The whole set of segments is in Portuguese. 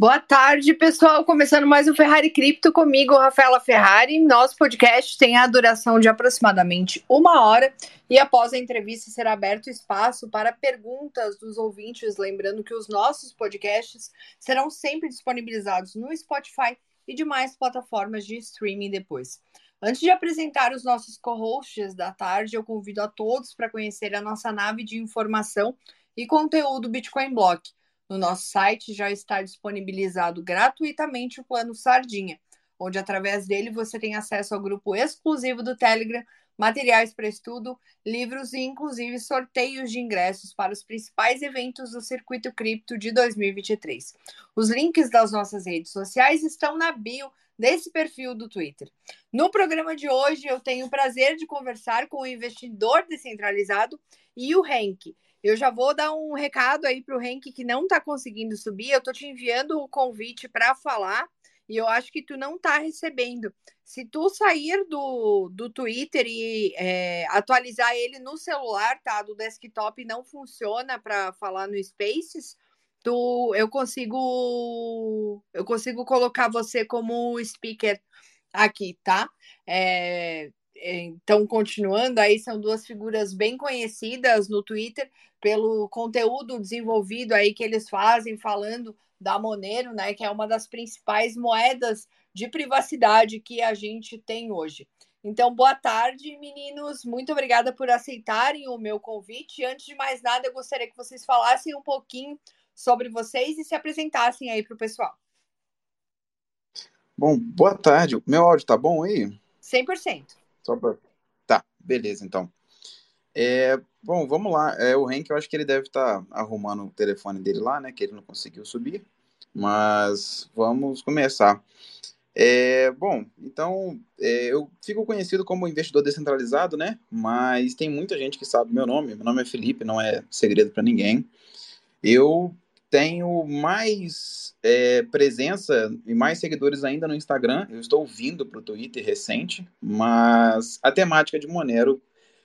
Boa tarde, pessoal. Começando mais um Ferrari Cripto comigo, Rafaela Ferrari. Nosso podcast tem a duração de aproximadamente uma hora e após a entrevista será aberto espaço para perguntas dos ouvintes. Lembrando que os nossos podcasts serão sempre disponibilizados no Spotify e demais plataformas de streaming depois. Antes de apresentar os nossos co-hosts da tarde, eu convido a todos para conhecer a nossa nave de informação e conteúdo Bitcoin Block no nosso site já está disponibilizado gratuitamente o plano Sardinha, onde através dele você tem acesso ao grupo exclusivo do Telegram, materiais para estudo, livros e inclusive sorteios de ingressos para os principais eventos do Circuito Cripto de 2023. Os links das nossas redes sociais estão na bio desse perfil do Twitter. No programa de hoje, eu tenho o prazer de conversar com o investidor descentralizado e o Henk, eu já vou dar um recado aí para o Henk que não está conseguindo subir. Eu estou te enviando o convite para falar e eu acho que tu não está recebendo. Se tu sair do, do Twitter e é, atualizar ele no celular, tá? Do desktop não funciona para falar no Spaces. Tu, eu consigo eu consigo colocar você como speaker aqui, tá? É, então, continuando, aí são duas figuras bem conhecidas no Twitter pelo conteúdo desenvolvido aí que eles fazem, falando da Monero, né, que é uma das principais moedas de privacidade que a gente tem hoje. Então, boa tarde, meninos. Muito obrigada por aceitarem o meu convite. Antes de mais nada, eu gostaria que vocês falassem um pouquinho sobre vocês e se apresentassem aí para o pessoal. Bom, boa tarde. Meu áudio tá bom aí? 100%. Só pra... Tá, beleza, então. É, bom, vamos lá. É, o Henk, eu acho que ele deve estar tá arrumando o telefone dele lá, né? Que ele não conseguiu subir. Mas vamos começar. É, bom, então é, eu fico conhecido como investidor descentralizado, né? Mas tem muita gente que sabe meu nome. Meu nome é Felipe, não é segredo para ninguém. Eu tenho mais é, presença e mais seguidores ainda no Instagram. Eu estou vindo para o Twitter recente, mas a temática de Monero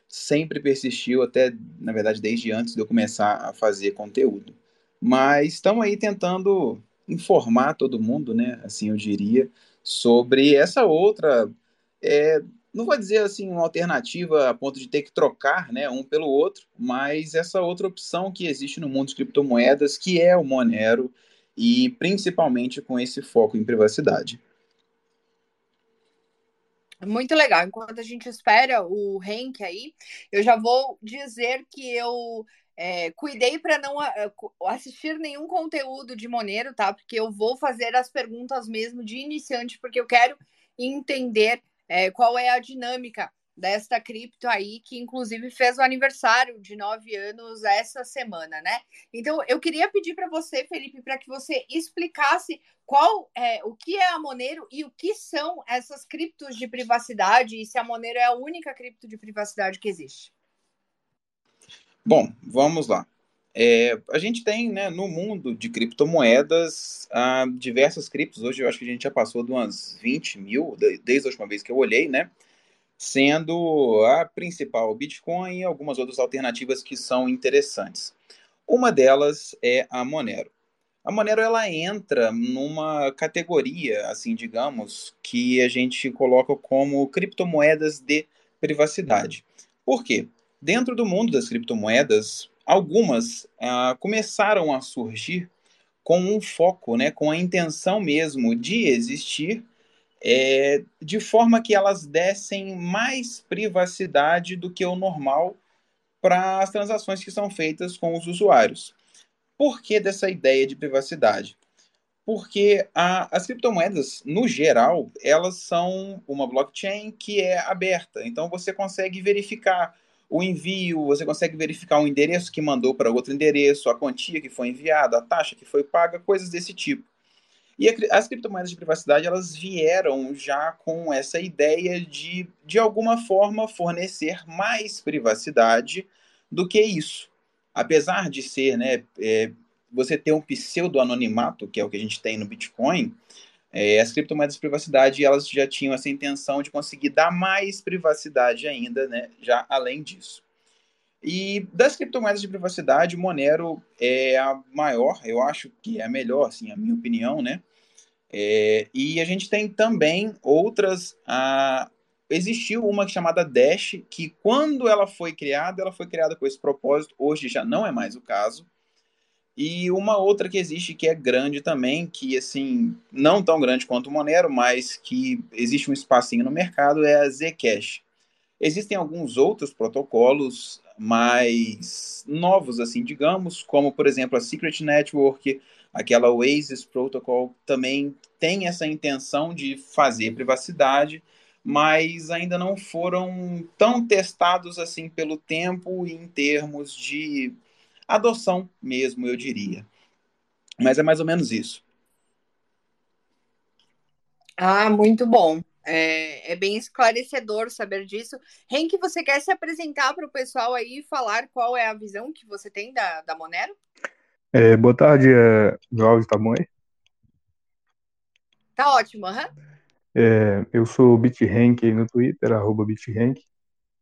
sempre persistiu, até, na verdade, desde antes de eu começar a fazer conteúdo. Mas estamos aí tentando informar todo mundo, né? Assim eu diria, sobre essa outra. É, não vou dizer assim uma alternativa a ponto de ter que trocar né, um pelo outro, mas essa outra opção que existe no mundo de criptomoedas, que é o Monero, e principalmente com esse foco em privacidade. Muito legal. Enquanto a gente espera o Henk aí, eu já vou dizer que eu é, cuidei para não assistir nenhum conteúdo de Monero, tá? Porque eu vou fazer as perguntas mesmo de iniciante, porque eu quero entender é, qual é a dinâmica desta cripto aí, que inclusive fez o aniversário de nove anos essa semana, né? Então, eu queria pedir para você, Felipe, para que você explicasse qual é o que é a Monero e o que são essas criptos de privacidade e se a Monero é a única cripto de privacidade que existe. Bom, vamos lá. É, a gente tem, né, no mundo de criptomoedas, uh, diversas criptos. Hoje eu acho que a gente já passou de umas 20 mil, desde a última vez que eu olhei, né? Sendo a principal o Bitcoin e algumas outras alternativas que são interessantes. Uma delas é a Monero. A Monero ela entra numa categoria, assim, digamos, que a gente coloca como criptomoedas de privacidade. Por quê? Dentro do mundo das criptomoedas, algumas ah, começaram a surgir com um foco, né, com a intenção mesmo de existir, é, de forma que elas dessem mais privacidade do que o normal para as transações que são feitas com os usuários. Por que dessa ideia de privacidade? Porque a, as criptomoedas, no geral, elas são uma blockchain que é aberta. Então você consegue verificar o envio, você consegue verificar o endereço que mandou para outro endereço, a quantia que foi enviada, a taxa que foi paga, coisas desse tipo. E as criptomoedas de privacidade, elas vieram já com essa ideia de, de alguma forma, fornecer mais privacidade do que isso. Apesar de ser, né, é, você ter um pseudo-anonimato, que é o que a gente tem no Bitcoin, é, as criptomoedas de privacidade elas já tinham essa intenção de conseguir dar mais privacidade ainda, né, já além disso. E das criptomoedas de privacidade, Monero é a maior, eu acho que é a melhor, assim, a minha opinião, né? É, e a gente tem também outras. A, existiu uma chamada Dash, que quando ela foi criada, ela foi criada com esse propósito, hoje já não é mais o caso. E uma outra que existe que é grande também, que assim, não tão grande quanto o Monero, mas que existe um espacinho no mercado, é a Zcash. Existem alguns outros protocolos mais novos, assim, digamos, como, por exemplo, a Secret Network, aquela Oasis Protocol, também tem essa intenção de fazer privacidade, mas ainda não foram tão testados assim pelo tempo em termos de adoção mesmo, eu diria. Mas é mais ou menos isso. Ah, muito bom. É, é, bem esclarecedor saber disso. Henk, você quer se apresentar para o pessoal aí e falar qual é a visão que você tem da, da Monero? É, boa tarde, é, meu áudio tá bom aí? Tá ótimo, aham. Uhum. É, eu sou o BitRank no Twitter, arroba BitRank.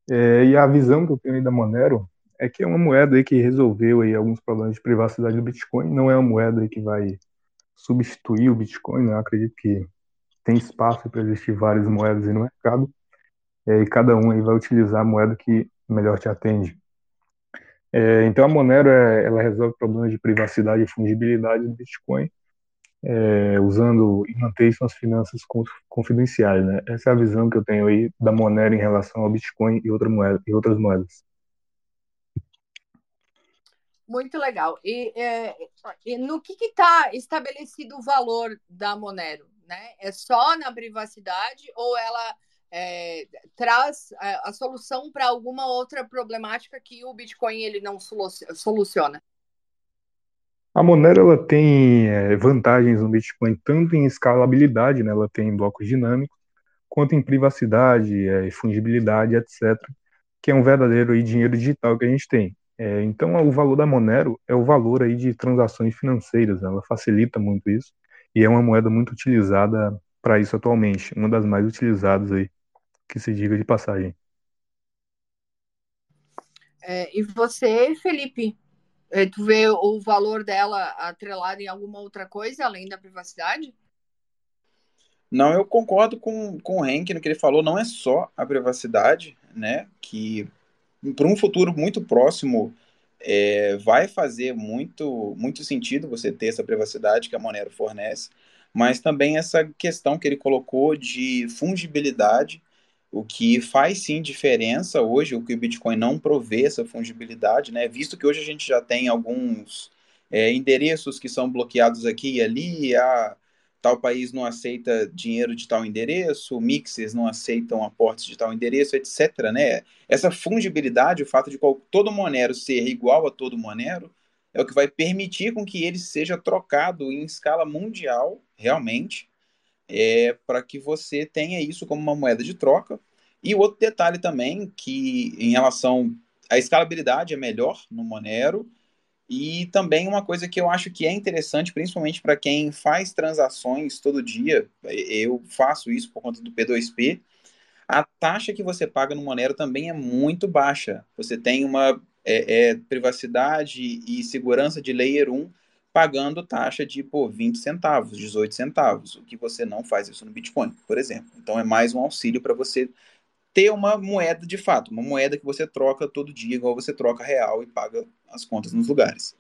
É, e a visão que eu tenho aí da Monero é que é uma moeda aí que resolveu aí alguns problemas de privacidade do Bitcoin. Não é uma moeda aí que vai substituir o Bitcoin, né? Eu acredito que tem espaço para existir várias moedas no mercado, é, e cada um aí vai utilizar a moeda que melhor te atende. É, então a Monero é, ela resolve problemas de privacidade e fungibilidade do Bitcoin, é, usando e mantém suas finanças confidenciais, né? Essa é a visão que eu tenho aí da Monero em relação ao Bitcoin e, outra moeda, e outras moedas. Muito legal. E, é, e no que está estabelecido o valor da Monero? né? É só na privacidade ou ela é, traz a, é, a solução para alguma outra problemática que o Bitcoin ele não soluciona? A Monero ela tem é, vantagens no Bitcoin tanto em escalabilidade, né? Ela tem blocos dinâmicos, quanto em privacidade, é, fungibilidade, etc. Que é um verdadeiro aí, dinheiro digital que a gente tem. É, então, o valor da Monero é o valor aí de transações financeiras. Né? Ela facilita muito isso e é uma moeda muito utilizada para isso atualmente, uma das mais utilizadas aí, que se diga de passagem. É, e você, Felipe, é, tu vê o valor dela atrelado em alguma outra coisa além da privacidade? Não, eu concordo com, com o Henk no que ele falou, não é só a privacidade, né, que para um futuro muito próximo é, vai fazer muito, muito sentido você ter essa privacidade que a Monero fornece, mas também essa questão que ele colocou de fungibilidade, o que faz sim diferença hoje, o que o Bitcoin não provê essa fungibilidade, né? Visto que hoje a gente já tem alguns é, endereços que são bloqueados aqui e ali, a tal país não aceita dinheiro de tal endereço, mixes não aceitam aportes de tal endereço, etc. Né? Essa fungibilidade, o fato de todo Monero ser igual a todo Monero, é o que vai permitir com que ele seja trocado em escala mundial, realmente, é, para que você tenha isso como uma moeda de troca. E outro detalhe também, que em relação à escalabilidade é melhor no Monero, e também uma coisa que eu acho que é interessante, principalmente para quem faz transações todo dia, eu faço isso por conta do P2P, a taxa que você paga no Monero também é muito baixa. Você tem uma é, é, privacidade e segurança de Layer 1 pagando taxa de pô, 20 centavos, 18 centavos, o que você não faz isso no Bitcoin, por exemplo. Então é mais um auxílio para você ter uma moeda de fato, uma moeda que você troca todo dia, igual você troca real e paga as contas nos lugares.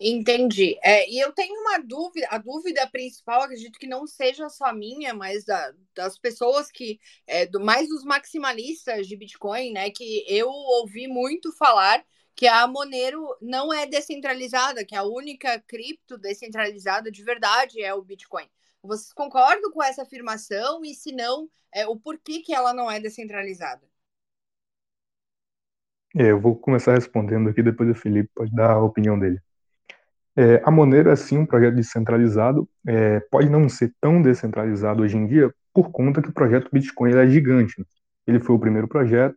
Entendi. É, e eu tenho uma dúvida, a dúvida principal, acredito que não seja só minha, mas da, das pessoas que, é, do, mais dos maximalistas de Bitcoin, né, que eu ouvi muito falar que a Monero não é descentralizada, que a única cripto descentralizada de verdade é o Bitcoin. Vocês concordam com essa afirmação? E se não, é, o porquê que ela não é descentralizada? É, eu vou começar respondendo aqui, depois o Felipe pode dar a opinião dele. É, a Monero é sim um projeto descentralizado, é, pode não ser tão descentralizado hoje em dia por conta que o projeto Bitcoin é gigante. Né? Ele foi o primeiro projeto,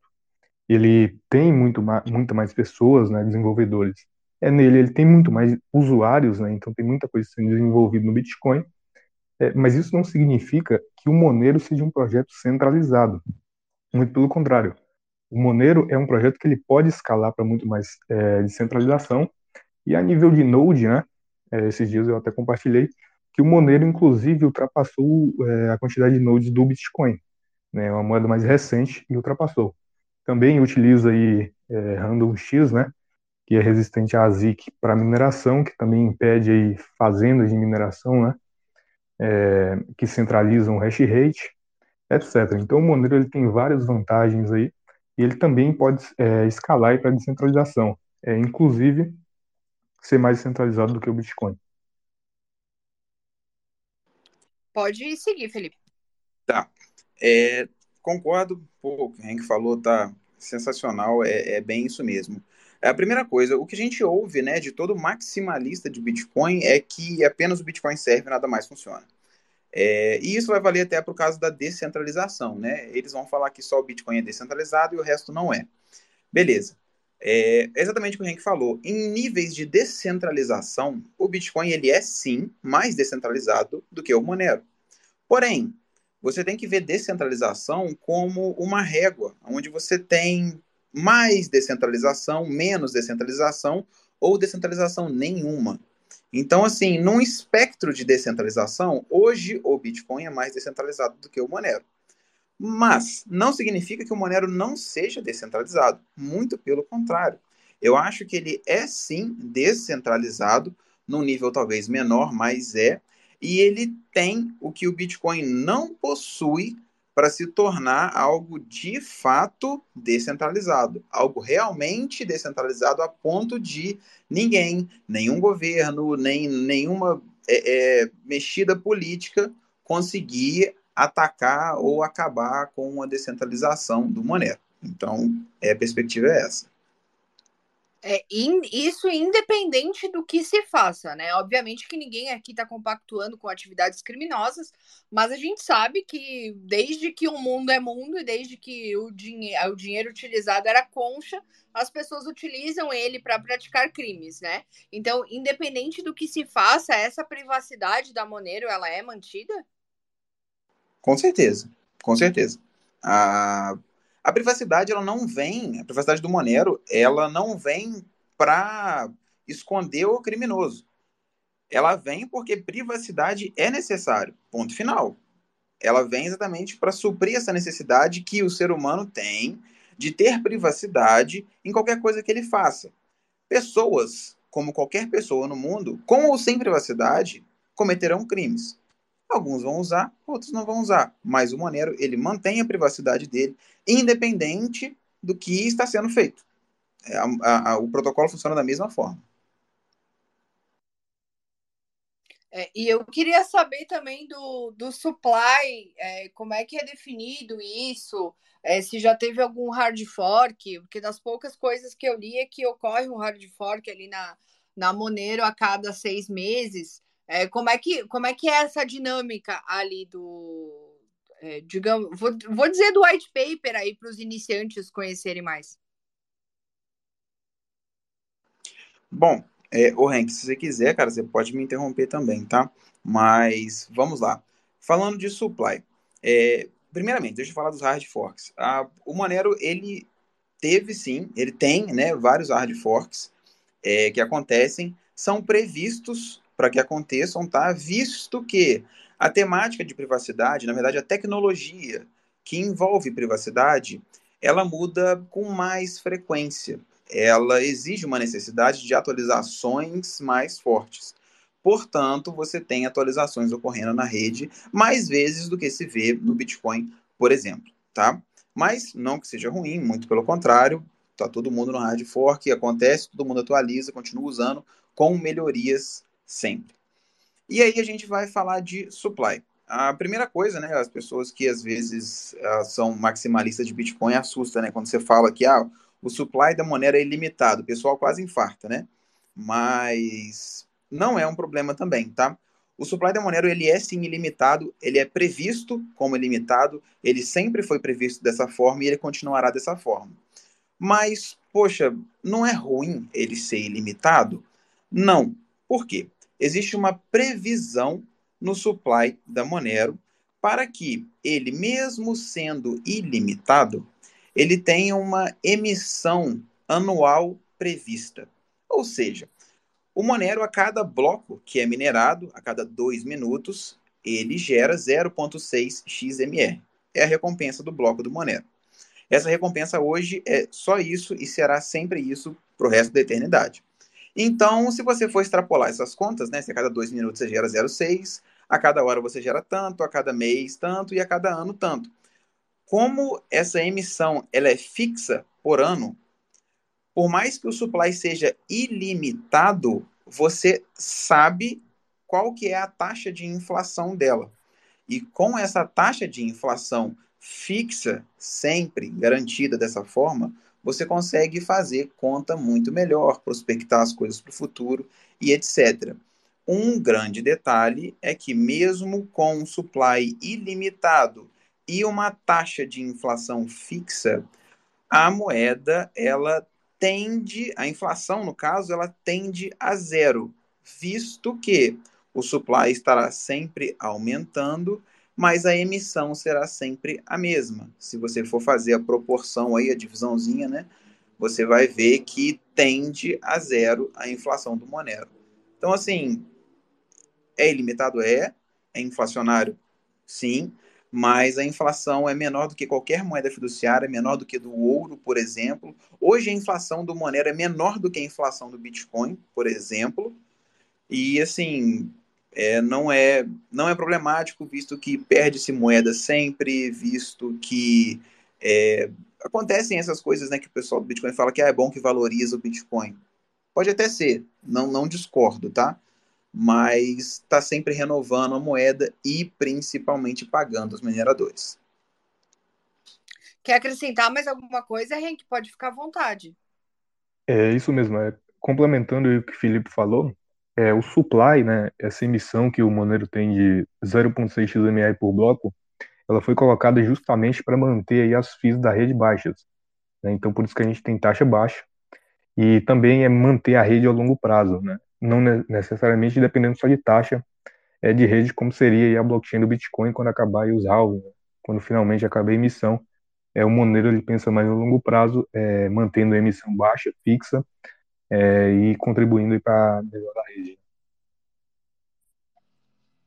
ele tem muito muito mais pessoas, né, desenvolvedores. É nele, ele tem muito mais usuários, né, então tem muita coisa sendo desenvolvida no Bitcoin, é, mas isso não significa que o Monero seja um projeto centralizado. Muito pelo contrário. O Monero é um projeto que ele pode escalar para muito mais é, descentralização. E a nível de Node, né, é, esses dias eu até compartilhei, que o Monero, inclusive, ultrapassou é, a quantidade de nodes do Bitcoin. Né, uma moeda mais recente e ultrapassou. Também utiliza aí é, Random X, né, que é resistente à ZIC para mineração, que também impede aí fazendas de mineração, né, é, que centralizam o hash rate, etc. Então o Monero ele tem várias vantagens aí e ele também pode é, escalar para descentralização, é, inclusive ser mais centralizado do que o Bitcoin. Pode seguir, Felipe. Tá. É, concordo, pô, o que o Henk falou tá sensacional, é, é bem isso mesmo. É a primeira coisa, o que a gente ouve, né, de todo maximalista de Bitcoin é que apenas o Bitcoin serve nada mais funciona. É, e isso vai valer até para o caso da descentralização, né? Eles vão falar que só o Bitcoin é descentralizado e o resto não é. Beleza. É exatamente o que o Henk falou. Em níveis de descentralização, o Bitcoin ele é sim mais descentralizado do que o Monero. Porém, você tem que ver descentralização como uma régua, onde você tem mais descentralização, menos descentralização ou descentralização nenhuma. Então, assim, num espectro de descentralização, hoje o Bitcoin é mais descentralizado do que o Monero. Mas não significa que o Monero não seja descentralizado. Muito pelo contrário. Eu acho que ele é sim descentralizado, num nível talvez menor, mas é. E ele tem o que o Bitcoin não possui para se tornar algo de fato descentralizado, algo realmente descentralizado a ponto de ninguém, nenhum governo, nem nenhuma é, é, mexida política conseguir atacar ou acabar com a descentralização do Monero. Então, é, a perspectiva é essa. É, in, isso independente do que se faça, né? Obviamente que ninguém aqui está compactuando com atividades criminosas, mas a gente sabe que desde que o mundo é mundo e desde que o, dinhe o dinheiro utilizado era concha, as pessoas utilizam ele para praticar crimes, né? Então, independente do que se faça, essa privacidade da Monero, ela é mantida? Com certeza, com certeza. A a privacidade, ela não vem, a privacidade do Monero, ela não vem para esconder o criminoso. Ela vem porque privacidade é necessário, ponto final. Ela vem exatamente para suprir essa necessidade que o ser humano tem de ter privacidade em qualquer coisa que ele faça. Pessoas, como qualquer pessoa no mundo, com ou sem privacidade, cometerão crimes. Alguns vão usar, outros não vão usar. Mas o Monero, ele mantém a privacidade dele, independente do que está sendo feito. É, a, a, o protocolo funciona da mesma forma. É, e eu queria saber também do, do supply, é, como é que é definido isso, é, se já teve algum hard fork, porque das poucas coisas que eu li é que ocorre um hard fork ali na, na Monero a cada seis meses. É, como, é que, como é que é essa dinâmica ali do. É, digamos, vou, vou dizer do white paper aí para os iniciantes conhecerem mais. Bom, é, o Hank, se você quiser, cara, você pode me interromper também, tá? Mas vamos lá. Falando de supply, é, primeiramente, deixa eu falar dos hard forks. Ah, o Monero, ele teve sim, ele tem né, vários hard forks é, que acontecem, são previstos para que aconteçam, tá? Visto que a temática de privacidade, na verdade, a tecnologia que envolve privacidade, ela muda com mais frequência. Ela exige uma necessidade de atualizações mais fortes. Portanto, você tem atualizações ocorrendo na rede mais vezes do que se vê no Bitcoin, por exemplo, tá? Mas não que seja ruim, muito pelo contrário, tá todo mundo no hard fork, acontece, todo mundo atualiza, continua usando com melhorias sempre. E aí a gente vai falar de supply. A primeira coisa, né, as pessoas que às vezes uh, são maximalistas de Bitcoin assusta, né, quando você fala que ah, o supply da moneda é ilimitado, o pessoal quase infarta, né? Mas não é um problema também, tá? O supply da Monero ele é sim ilimitado, ele é previsto como ilimitado, ele sempre foi previsto dessa forma e ele continuará dessa forma. Mas, poxa, não é ruim ele ser ilimitado? Não. Por quê? Existe uma previsão no supply da Monero para que ele, mesmo sendo ilimitado, ele tem uma emissão anual prevista. Ou seja, o Monero, a cada bloco que é minerado, a cada dois minutos, ele gera 0,6 XMR. É a recompensa do bloco do Monero. Essa recompensa hoje é só isso e será sempre isso para o resto da eternidade. Então, se você for extrapolar essas contas, né, se a cada dois minutos você gera 0,6, a cada hora você gera tanto, a cada mês tanto e a cada ano tanto. Como essa emissão ela é fixa por ano, por mais que o supply seja ilimitado, você sabe qual que é a taxa de inflação dela. E com essa taxa de inflação fixa, sempre garantida dessa forma, você consegue fazer conta muito melhor, prospectar as coisas para o futuro e etc. Um grande detalhe é que, mesmo com um supply ilimitado e uma taxa de inflação fixa, a moeda ela tende, a inflação no caso, ela tende a zero, visto que o supply estará sempre aumentando, mas a emissão será sempre a mesma. Se você for fazer a proporção aí, a divisãozinha, né, você vai ver que tende a zero a inflação do Monero. Então, assim, é ilimitado? É. É inflacionário? Sim. Mas a inflação é menor do que qualquer moeda fiduciária, é menor do que do ouro, por exemplo. Hoje a inflação do Monero é menor do que a inflação do Bitcoin, por exemplo. E assim, é, não, é, não é problemático, visto que perde-se moeda sempre, visto que é, acontecem essas coisas né, que o pessoal do Bitcoin fala que ah, é bom que valoriza o Bitcoin. Pode até ser, não, não discordo, tá? mas está sempre renovando a moeda e principalmente pagando os mineradores. Quer acrescentar mais alguma coisa, Henk? Pode ficar à vontade. É isso mesmo. É, complementando o que o Felipe falou, é, o supply, né, essa emissão que o Monero tem de 0,6 XMR por bloco, ela foi colocada justamente para manter aí as FIIs da rede baixas. Né? Então, por isso que a gente tem taxa baixa. E também é manter a rede ao longo prazo. Né? não necessariamente dependendo só de taxa é, de rede, como seria a blockchain do Bitcoin quando acabar os halving, né? quando finalmente acabar a emissão. É, o Monero ele pensa mais no longo prazo, é, mantendo a emissão baixa, fixa, é, e contribuindo para melhorar a rede.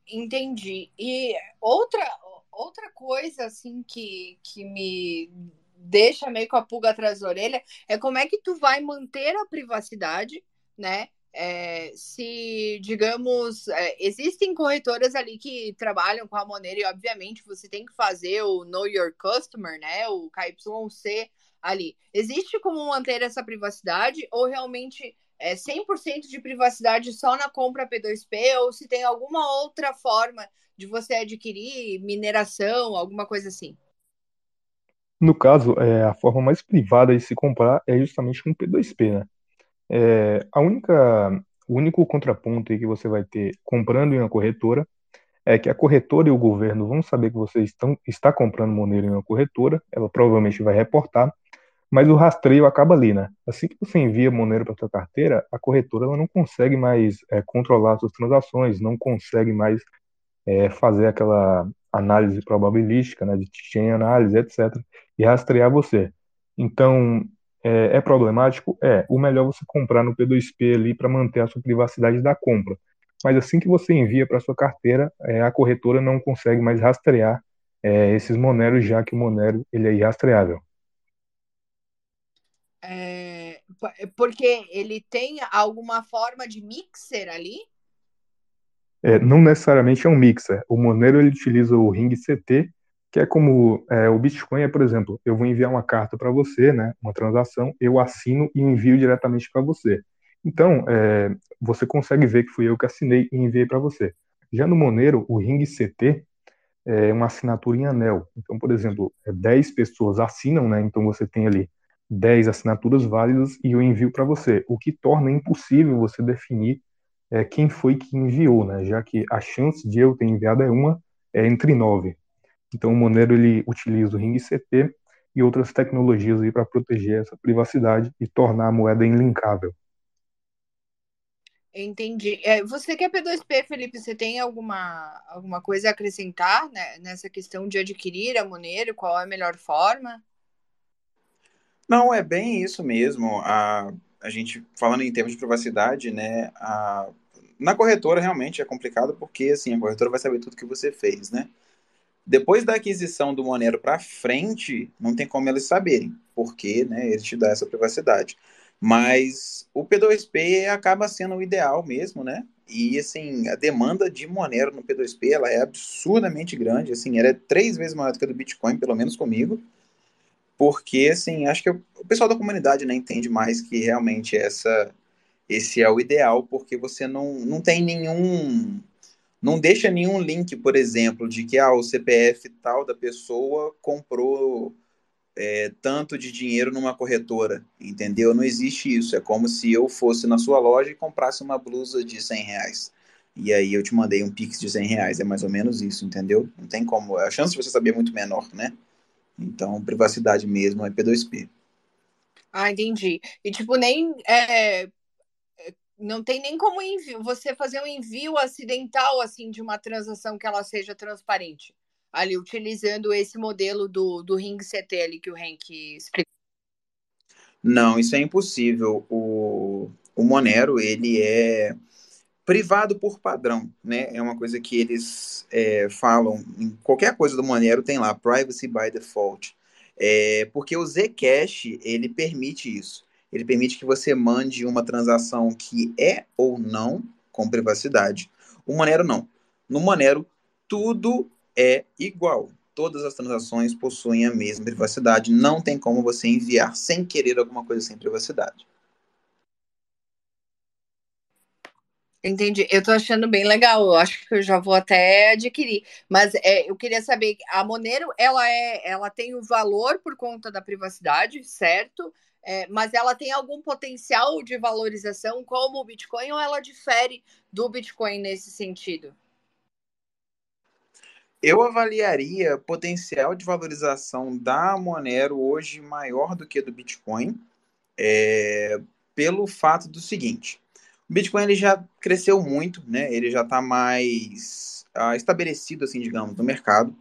Entendi. E outra, outra coisa assim que, que me deixa meio com a pulga atrás da orelha é como é que tu vai manter a privacidade, né? É, se, digamos, é, existem corretoras ali que trabalham com a Monero e, obviamente, você tem que fazer o Know Your Customer, né? O KYC ali. Existe como manter essa privacidade ou realmente é 100% de privacidade só na compra P2P ou se tem alguma outra forma de você adquirir mineração, alguma coisa assim? No caso, é, a forma mais privada de se comprar é justamente com P2P, né? É, a única, o único contraponto que você vai ter comprando em uma corretora é que a corretora e o governo vão saber que você estão, está comprando Monero em uma corretora, ela provavelmente vai reportar, mas o rastreio acaba ali, né? Assim que você envia Monero para sua carteira, a corretora ela não consegue mais é, controlar suas transações, não consegue mais é, fazer aquela análise probabilística, né, de chain análise, etc., e rastrear você. Então, é, é, problemático? É. O melhor é você comprar no P2P ali para manter a sua privacidade da compra. Mas assim que você envia para sua carteira, é, a corretora não consegue mais rastrear é, esses Moneros, já que o Monero ele é irrastreável. É, porque ele tem alguma forma de mixer ali? É, não necessariamente é um mixer. O Monero ele utiliza o ring CT, que é como é, o Bitcoin é, por exemplo, eu vou enviar uma carta para você, né, uma transação, eu assino e envio diretamente para você. Então, é, você consegue ver que fui eu que assinei e enviei para você. Já no Monero, o Ring CT é uma assinatura em anel. Então, por exemplo, 10 é, pessoas assinam, né, então você tem ali 10 assinaturas válidas e eu envio para você, o que torna impossível você definir é, quem foi que enviou, né, já que a chance de eu ter enviado é uma é entre 9. Então o Monero ele utiliza o Ring CT e outras tecnologias aí para proteger essa privacidade e tornar a moeda inlinkável. Entendi. É, você que é P2P, Felipe, você tem alguma, alguma coisa a acrescentar né, nessa questão de adquirir a Monero? Qual é a melhor forma? Não, é bem isso mesmo. A, a gente, falando em termos de privacidade, né? A, na corretora realmente é complicado porque assim, a corretora vai saber tudo que você fez, né? Depois da aquisição do Monero para frente, não tem como eles saberem, porque né, ele te dá essa privacidade. Mas o P2P acaba sendo o ideal mesmo, né? E assim, a demanda de Monero no P2P ela é absurdamente grande, assim, ela é três vezes maior do que a do Bitcoin, pelo menos comigo porque assim, acho que o pessoal da comunidade né, entende mais que realmente essa, esse é o ideal, porque você não, não tem nenhum. Não deixa nenhum link, por exemplo, de que ah, o CPF tal da pessoa comprou é, tanto de dinheiro numa corretora, entendeu? Não existe isso. É como se eu fosse na sua loja e comprasse uma blusa de 100 reais. E aí eu te mandei um pix de 100 reais. É mais ou menos isso, entendeu? Não tem como. A chance de você saber é muito menor, né? Então, privacidade mesmo é P2P. Ah, entendi. E, tipo, nem. É, não tem nem como envio, você fazer um envio acidental, assim, de uma transação que ela seja transparente. Ali, utilizando esse modelo do, do Ring CT ali que o Henk explicou. Não, isso é impossível. O, o Monero, ele é privado por padrão, né? É uma coisa que eles é, falam em qualquer coisa do Monero tem lá privacy by default, é, porque o Zcash ele permite isso. Ele permite que você mande uma transação que é ou não com privacidade. O Monero não. No Monero tudo é igual. Todas as transações possuem a mesma privacidade. Não tem como você enviar sem querer alguma coisa sem privacidade. Entendi. Eu tô achando bem legal. Eu acho que eu já vou até adquirir. Mas é, eu queria saber, a Monero, ela é, ela tem o valor por conta da privacidade, certo? É, mas ela tem algum potencial de valorização como o Bitcoin ou ela difere do Bitcoin nesse sentido? Eu avaliaria potencial de valorização da Monero hoje maior do que do Bitcoin, é, pelo fato do seguinte o Bitcoin ele já cresceu muito, né? Ele já está mais uh, estabelecido, assim, digamos, no mercado.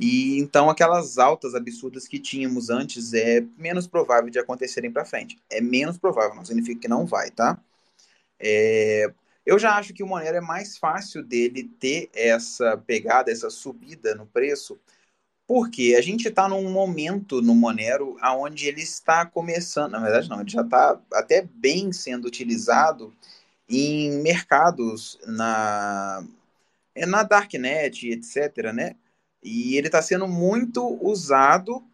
E então aquelas altas absurdas que tínhamos antes é menos provável de acontecerem para frente. É menos provável, não significa que não vai, tá? É, eu já acho que o Monero é mais fácil dele ter essa pegada, essa subida no preço, porque a gente está num momento no Monero onde ele está começando, na verdade não, ele já está até bem sendo utilizado em mercados na, é, na Darknet, etc., né? E ele está sendo muito usado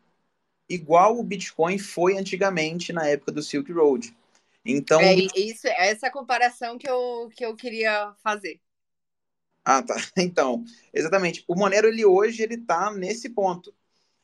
igual o Bitcoin foi antigamente na época do Silk Road. Então, é isso, é essa comparação que eu, que eu queria fazer. Ah, tá. Então, exatamente. O Monero ele hoje ele está nesse ponto.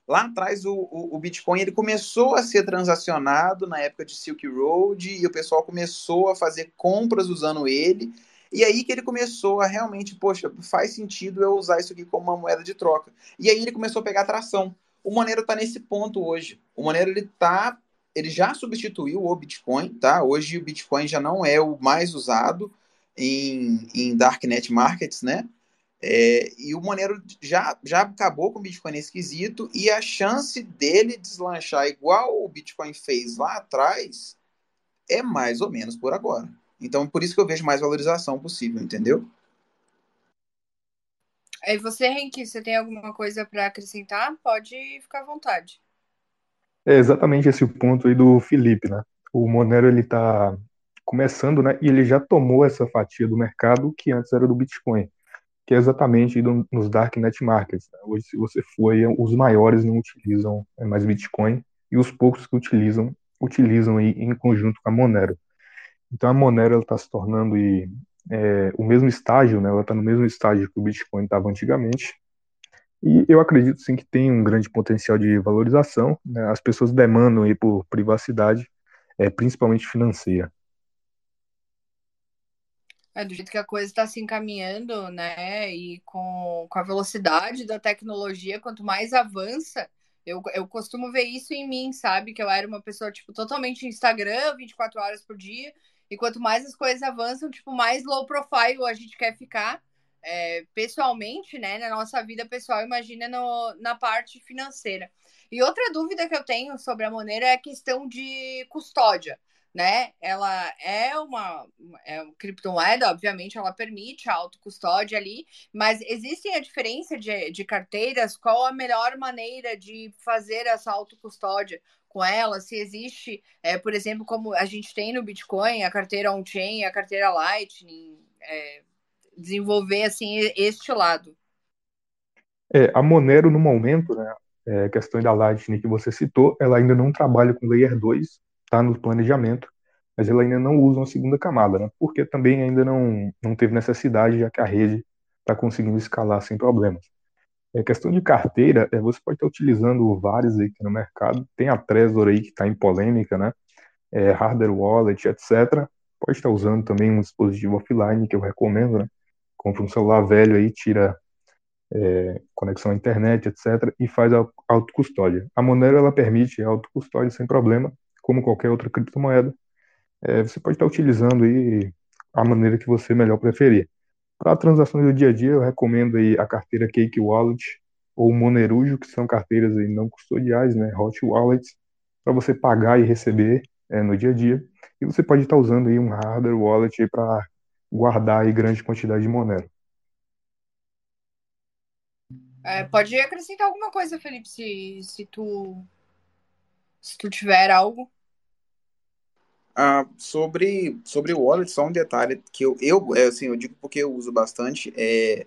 Lá atrás, o, o, o, Bitcoin ele começou a ser transacionado na época de Silk Road e o pessoal começou a fazer compras usando ele. E aí que ele começou a realmente, poxa, faz sentido eu usar isso aqui como uma moeda de troca. E aí ele começou a pegar tração. O Monero está nesse ponto hoje. O Monero ele tá, ele já substituiu o Bitcoin, tá? Hoje o Bitcoin já não é o mais usado em, em darknet markets, né? É, e o Monero já, já acabou com o Bitcoin esquisito e a chance dele deslanchar igual o Bitcoin fez lá atrás é mais ou menos por agora. Então, por isso que eu vejo mais valorização possível, entendeu? Aí você, Henk, você tem alguma coisa para acrescentar? Pode ficar à vontade. É exatamente esse o ponto aí do Felipe, né? O Monero ele está começando, né? E ele já tomou essa fatia do mercado que antes era do Bitcoin que é exatamente do, nos darknet markets. Né? Hoje, se você for, os maiores não utilizam é, mais Bitcoin e os poucos que utilizam, utilizam aí em conjunto com a Monero. Então a Monero está se tornando aí, é, o mesmo estágio, né? ela está no mesmo estágio que o Bitcoin estava antigamente. E eu acredito sim que tem um grande potencial de valorização. Né? As pessoas demandam aí por privacidade, é, principalmente financeira. É, do jeito que a coisa está se encaminhando, né? E com, com a velocidade da tecnologia, quanto mais avança, eu, eu costumo ver isso em mim, sabe? Que eu era uma pessoa, tipo, totalmente Instagram, 24 horas por dia. E quanto mais as coisas avançam, tipo, mais low profile a gente quer ficar. é, pessoalmente, né, na nossa vida pessoal, imagina no, na parte financeira. E outra dúvida que eu tenho sobre a Monero é a questão de custódia, né? Ela é uma, é uma criptomoeda, obviamente, ela permite a autocustódia ali, mas existem a diferença de, de carteiras? Qual a melhor maneira de fazer essa autocustódia? Com ela, se existe, é, por exemplo, como a gente tem no Bitcoin, a carteira on-chain, a carteira Lightning, é, desenvolver assim este lado. É, a Monero, no momento, né, é, questão da Lightning que você citou, ela ainda não trabalha com Layer 2, está no planejamento, mas ela ainda não usa uma segunda camada, né, porque também ainda não, não teve necessidade, já que a rede está conseguindo escalar sem problemas. É questão de carteira, é, você pode estar utilizando vários aí no mercado, tem a Trezor aí que está em polêmica, né, é, hardware wallet, etc. Pode estar usando também um dispositivo offline, que eu recomendo, né, compra um celular velho aí, tira é, conexão à internet, etc., e faz a autocustódia. A Monero ela permite a autocustódia sem problema, como qualquer outra criptomoeda. É, você pode estar utilizando aí a maneira que você melhor preferir. Para transações do dia a dia, eu recomendo aí a carteira Cake Wallet ou Monerujo, que são carteiras aí não custodiais, né, hot wallets, para você pagar e receber é, no dia a dia. E você pode estar usando aí um hardware wallet para guardar aí grande quantidade de Monero. É, pode acrescentar alguma coisa, Felipe, se, se tu se tu tiver algo. Ah, sobre, sobre o wallet, só um detalhe que eu, eu, é, assim, eu digo porque eu uso bastante, é,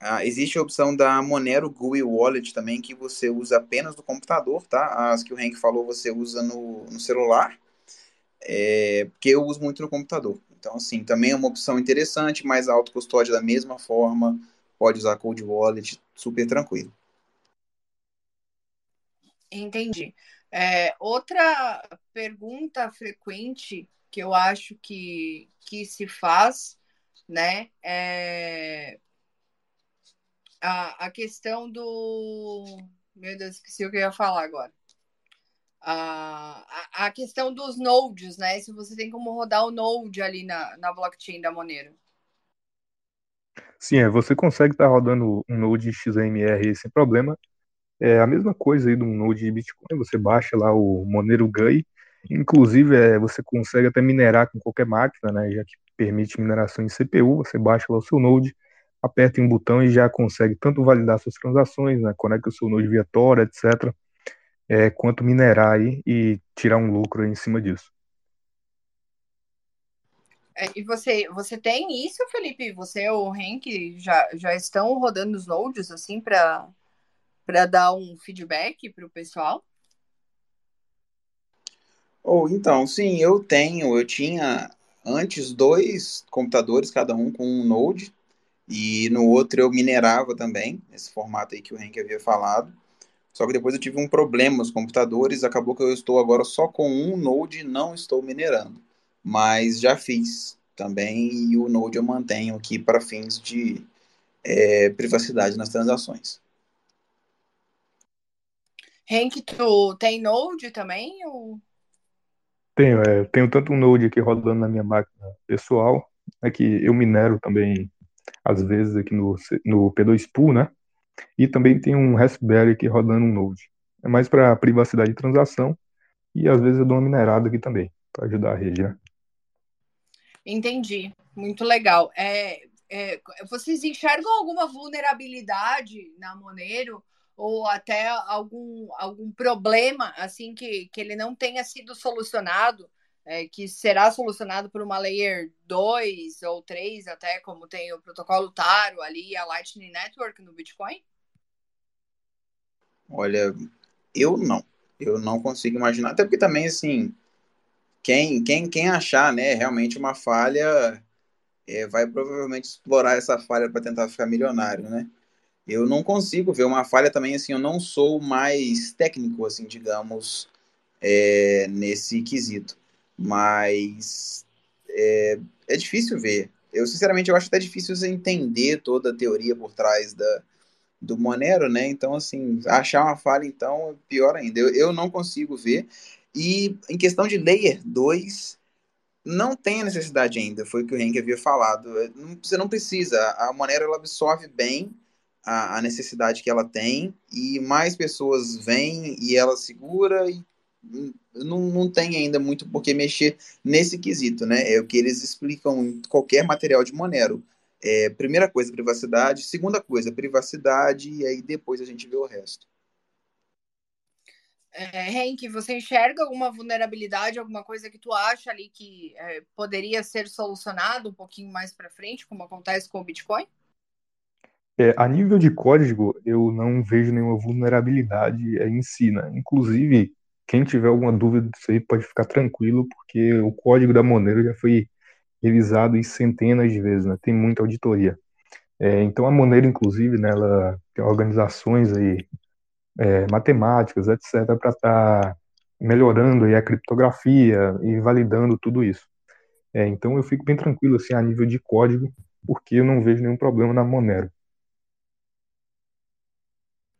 ah, existe a opção da Monero GUI Wallet também, que você usa apenas no computador, tá? As que o Hank falou, você usa no, no celular, é, porque eu uso muito no computador. Então, assim, também é uma opção interessante, mas auto-custódia da mesma forma, pode usar Cold Wallet, super tranquilo. Entendi. É, outra pergunta frequente que eu acho que, que se faz, né, é a, a questão do. Meu Deus, esqueci o que eu ia falar agora. A, a, a questão dos nodes, né? Se você tem como rodar o node ali na, na blockchain da Monero. Sim, é, você consegue estar tá rodando um Node XMR sem problema. É a mesma coisa aí um Node de Bitcoin, você baixa lá o Monero GUI, inclusive é, você consegue até minerar com qualquer máquina, né, já que permite mineração em CPU, você baixa lá o seu Node, aperta em um botão e já consegue tanto validar suas transações, né, conecta o seu Node via Tor, etc., é, quanto minerar aí e tirar um lucro em cima disso. É, e você, você tem isso, Felipe? Você ou o Henk já, já estão rodando os nodes assim para para dar um feedback para o pessoal? Ou oh, então, sim, eu tenho. Eu tinha antes dois computadores, cada um com um node, e no outro eu minerava também, nesse formato aí que o Henk havia falado. Só que depois eu tive um problema nos computadores, acabou que eu estou agora só com um node e não estou minerando mas já fiz também e o Node eu mantenho aqui para fins de é, privacidade nas transações. Henk, tu tem Node também? Ou... Tenho, é, tenho tanto um Node aqui rodando na minha máquina pessoal, é que eu minero também, às vezes, aqui no, no P2 Pool, né? E também tem um Raspberry aqui rodando um Node. É mais para privacidade de transação e às vezes eu dou uma minerada aqui também, para ajudar a rede, né? Entendi. Muito legal. É, é, vocês enxergam alguma vulnerabilidade na Monero ou até algum, algum problema assim que, que ele não tenha sido solucionado, é, que será solucionado por uma layer 2 ou 3, até como tem o protocolo Taro ali, a Lightning Network no Bitcoin? Olha, eu não. Eu não consigo imaginar, até porque também assim quem, quem, quem achar né, realmente uma falha é, vai provavelmente explorar essa falha para tentar ficar milionário, né? Eu não consigo ver uma falha também, assim, eu não sou mais técnico, assim, digamos, é, nesse quesito. Mas é, é difícil ver. Eu, sinceramente, eu acho até difícil entender toda a teoria por trás da, do Monero, né? Então, assim, achar uma falha, então, é pior ainda. Eu, eu não consigo ver. E em questão de Layer 2, não tem a necessidade ainda, foi o que o Henk havia falado. Você não precisa, a Monero ela absorve bem a, a, necessidade que ela tem e mais pessoas vêm e ela segura e não, não tem ainda muito por que mexer nesse quesito, né? É o que eles explicam em qualquer material de Monero. É, primeira coisa, privacidade. Segunda coisa, privacidade, e aí depois a gente vê o resto. É, Henk, você enxerga alguma vulnerabilidade, alguma coisa que tu acha ali que é, poderia ser solucionado um pouquinho mais para frente, como acontece com o Bitcoin? É, a nível de código, eu não vejo nenhuma vulnerabilidade é, em si, né? Inclusive, quem tiver alguma dúvida disso aí pode ficar tranquilo, porque o código da Monero já foi revisado centenas de vezes, né? Tem muita auditoria. É, então a Monero, inclusive, né, ela tem organizações aí, é, matemáticas, etc., para estar tá melhorando aí a criptografia e validando tudo isso. É, então eu fico bem tranquilo assim a nível de código, porque eu não vejo nenhum problema na Monero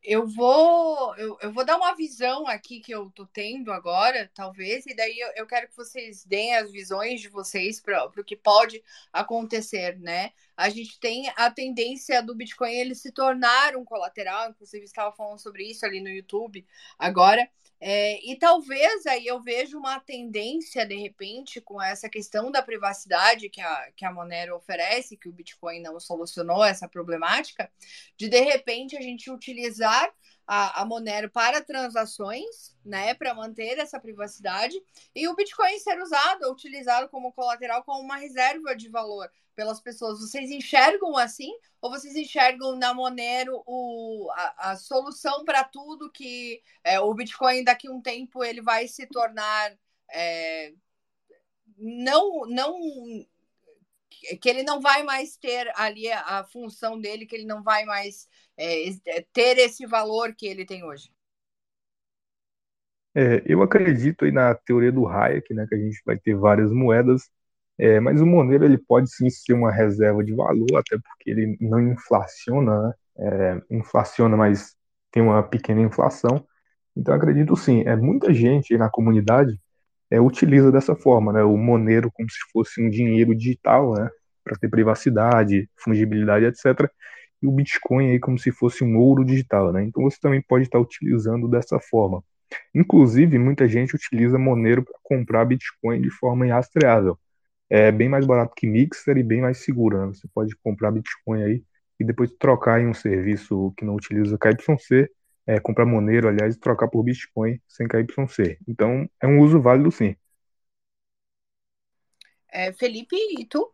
eu vou eu, eu, vou dar uma visão aqui que eu tô tendo agora, talvez, e daí eu, eu quero que vocês deem as visões de vocês para o que pode acontecer, né? A gente tem a tendência do Bitcoin ele se tornar um colateral, inclusive estava falando sobre isso ali no YouTube agora. É, e talvez aí eu vejo uma tendência, de repente, com essa questão da privacidade que a, que a Monero oferece, que o Bitcoin não solucionou essa problemática, de de repente a gente utilizar a, a Monero para transações, né, para manter essa privacidade, e o Bitcoin ser usado, utilizado como colateral, como uma reserva de valor pelas pessoas. Vocês enxergam assim? Ou vocês enxergam na Monero o, a, a solução para tudo que é, o Bitcoin daqui a um tempo ele vai se tornar é, não não que ele não vai mais ter ali a, a função dele, que ele não vai mais é, é, ter esse valor que ele tem hoje? É, eu acredito aí na teoria do Hayek, né, que a gente vai ter várias moedas, é, mas o Monero ele pode sim ser uma reserva de valor, até porque ele não inflaciona, né, é, inflaciona, mas tem uma pequena inflação. Então acredito sim, é muita gente na comunidade é, utiliza dessa forma, né, o Monero como se fosse um dinheiro digital, né, para ter privacidade, fungibilidade, etc e o Bitcoin aí como se fosse um ouro digital, né? Então você também pode estar utilizando dessa forma. Inclusive, muita gente utiliza Monero para comprar Bitcoin de forma rastreável. É bem mais barato que Mixer e bem mais seguro. Né? Você pode comprar Bitcoin aí e depois trocar em um serviço que não utiliza KYC, é, comprar Monero, aliás, e trocar por Bitcoin sem KYC. Então, é um uso válido sim. É, Felipe, e tu?